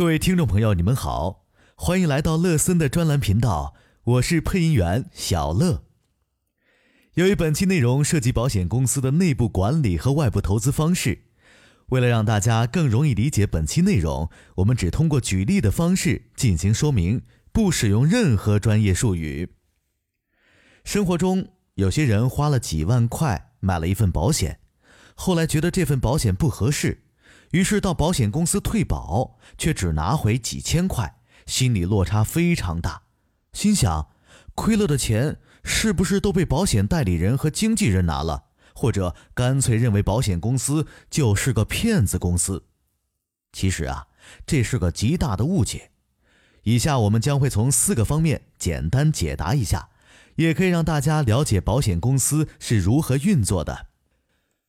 各位听众朋友，你们好，欢迎来到乐森的专栏频道，我是配音员小乐。由于本期内容涉及保险公司的内部管理和外部投资方式，为了让大家更容易理解本期内容，我们只通过举例的方式进行说明，不使用任何专业术语。生活中，有些人花了几万块买了一份保险，后来觉得这份保险不合适。于是到保险公司退保，却只拿回几千块，心理落差非常大，心想，亏了的钱是不是都被保险代理人和经纪人拿了，或者干脆认为保险公司就是个骗子公司？其实啊，这是个极大的误解。以下我们将会从四个方面简单解答一下，也可以让大家了解保险公司是如何运作的。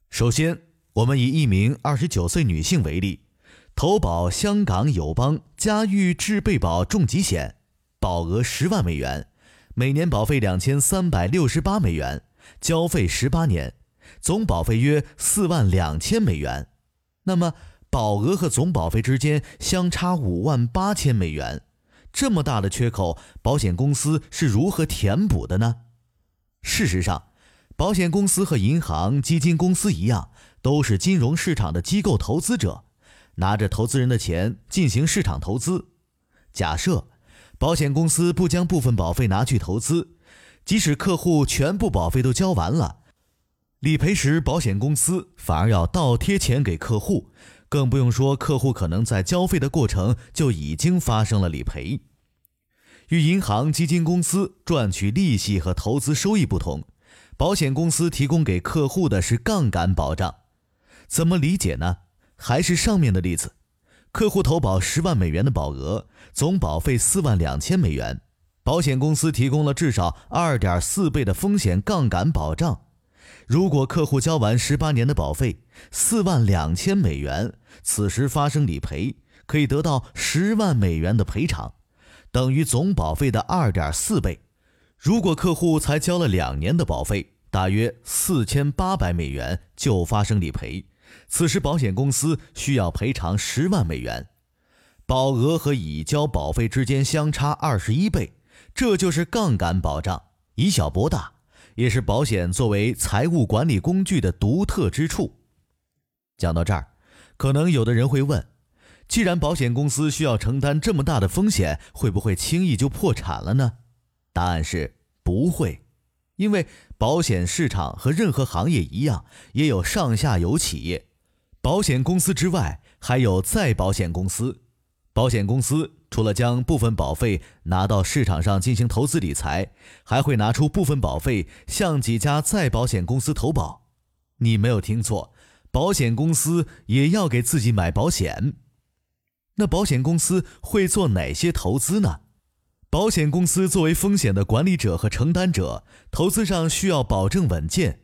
首先。我们以一名二十九岁女性为例，投保香港友邦家喻智备保重疾险，保额十万美元，每年保费两千三百六十八美元，交费十八年，总保费约四万两千美元。那么，保额和总保费之间相差五万八千美元，这么大的缺口，保险公司是如何填补的呢？事实上，保险公司和银行、基金公司一样。都是金融市场的机构投资者，拿着投资人的钱进行市场投资。假设保险公司不将部分保费拿去投资，即使客户全部保费都交完了，理赔时保险公司反而要倒贴钱给客户，更不用说客户可能在交费的过程就已经发生了理赔。与银行、基金公司赚取利息和投资收益不同，保险公司提供给客户的是杠杆保障。怎么理解呢？还是上面的例子，客户投保十万美元的保额，总保费四万两千美元，保险公司提供了至少二点四倍的风险杠杆保障。如果客户交完十八年的保费四万两千美元，此时发生理赔，可以得到十万美元的赔偿，等于总保费的二点四倍。如果客户才交了两年的保费，大约四千八百美元就发生理赔。此时，保险公司需要赔偿十万美元，保额和已交保费之间相差二十一倍，这就是杠杆保障，以小博大，也是保险作为财务管理工具的独特之处。讲到这儿，可能有的人会问：既然保险公司需要承担这么大的风险，会不会轻易就破产了呢？答案是不会。因为保险市场和任何行业一样，也有上下游企业。保险公司之外，还有再保险公司。保险公司除了将部分保费拿到市场上进行投资理财，还会拿出部分保费向几家再保险公司投保。你没有听错，保险公司也要给自己买保险。那保险公司会做哪些投资呢？保险公司作为风险的管理者和承担者，投资上需要保证稳健。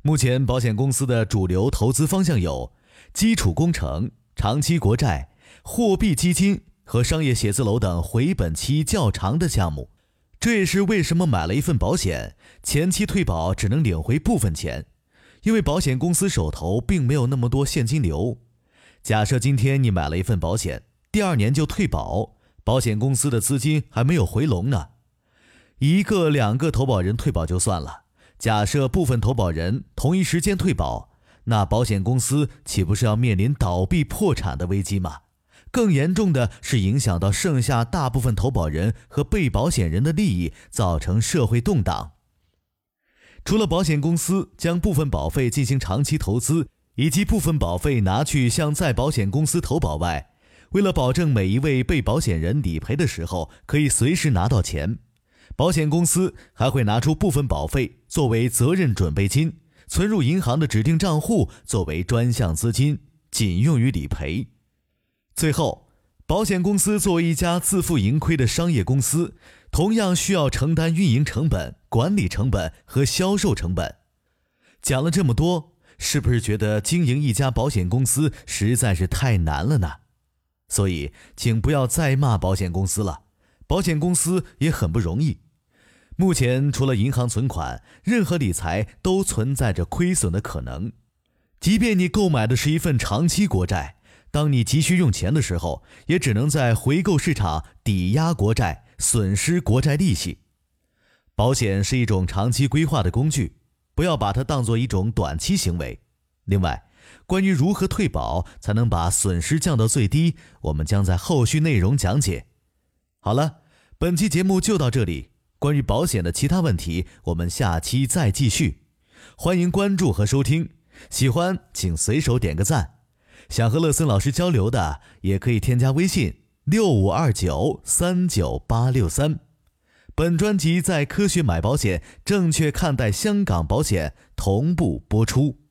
目前，保险公司的主流投资方向有基础工程、长期国债、货币基金和商业写字楼等回本期较长的项目。这也是为什么买了一份保险，前期退保只能领回部分钱，因为保险公司手头并没有那么多现金流。假设今天你买了一份保险，第二年就退保。保险公司的资金还没有回笼呢，一个两个投保人退保就算了，假设部分投保人同一时间退保，那保险公司岂不是要面临倒闭破产的危机吗？更严重的是影响到剩下大部分投保人和被保险人的利益，造成社会动荡。除了保险公司将部分保费进行长期投资，以及部分保费拿去向再保险公司投保外，为了保证每一位被保险人理赔的时候可以随时拿到钱，保险公司还会拿出部分保费作为责任准备金，存入银行的指定账户作为专项资金，仅用于理赔。最后，保险公司作为一家自负盈亏的商业公司，同样需要承担运营成本、管理成本和销售成本。讲了这么多，是不是觉得经营一家保险公司实在是太难了呢？所以，请不要再骂保险公司了。保险公司也很不容易。目前，除了银行存款，任何理财都存在着亏损的可能。即便你购买的是一份长期国债，当你急需用钱的时候，也只能在回购市场抵押国债，损失国债利息。保险是一种长期规划的工具，不要把它当做一种短期行为。另外，关于如何退保才能把损失降到最低，我们将在后续内容讲解。好了，本期节目就到这里。关于保险的其他问题，我们下期再继续。欢迎关注和收听，喜欢请随手点个赞。想和乐森老师交流的，也可以添加微信六五二九三九八六三。本专辑在科学买保险、正确看待香港保险同步播出。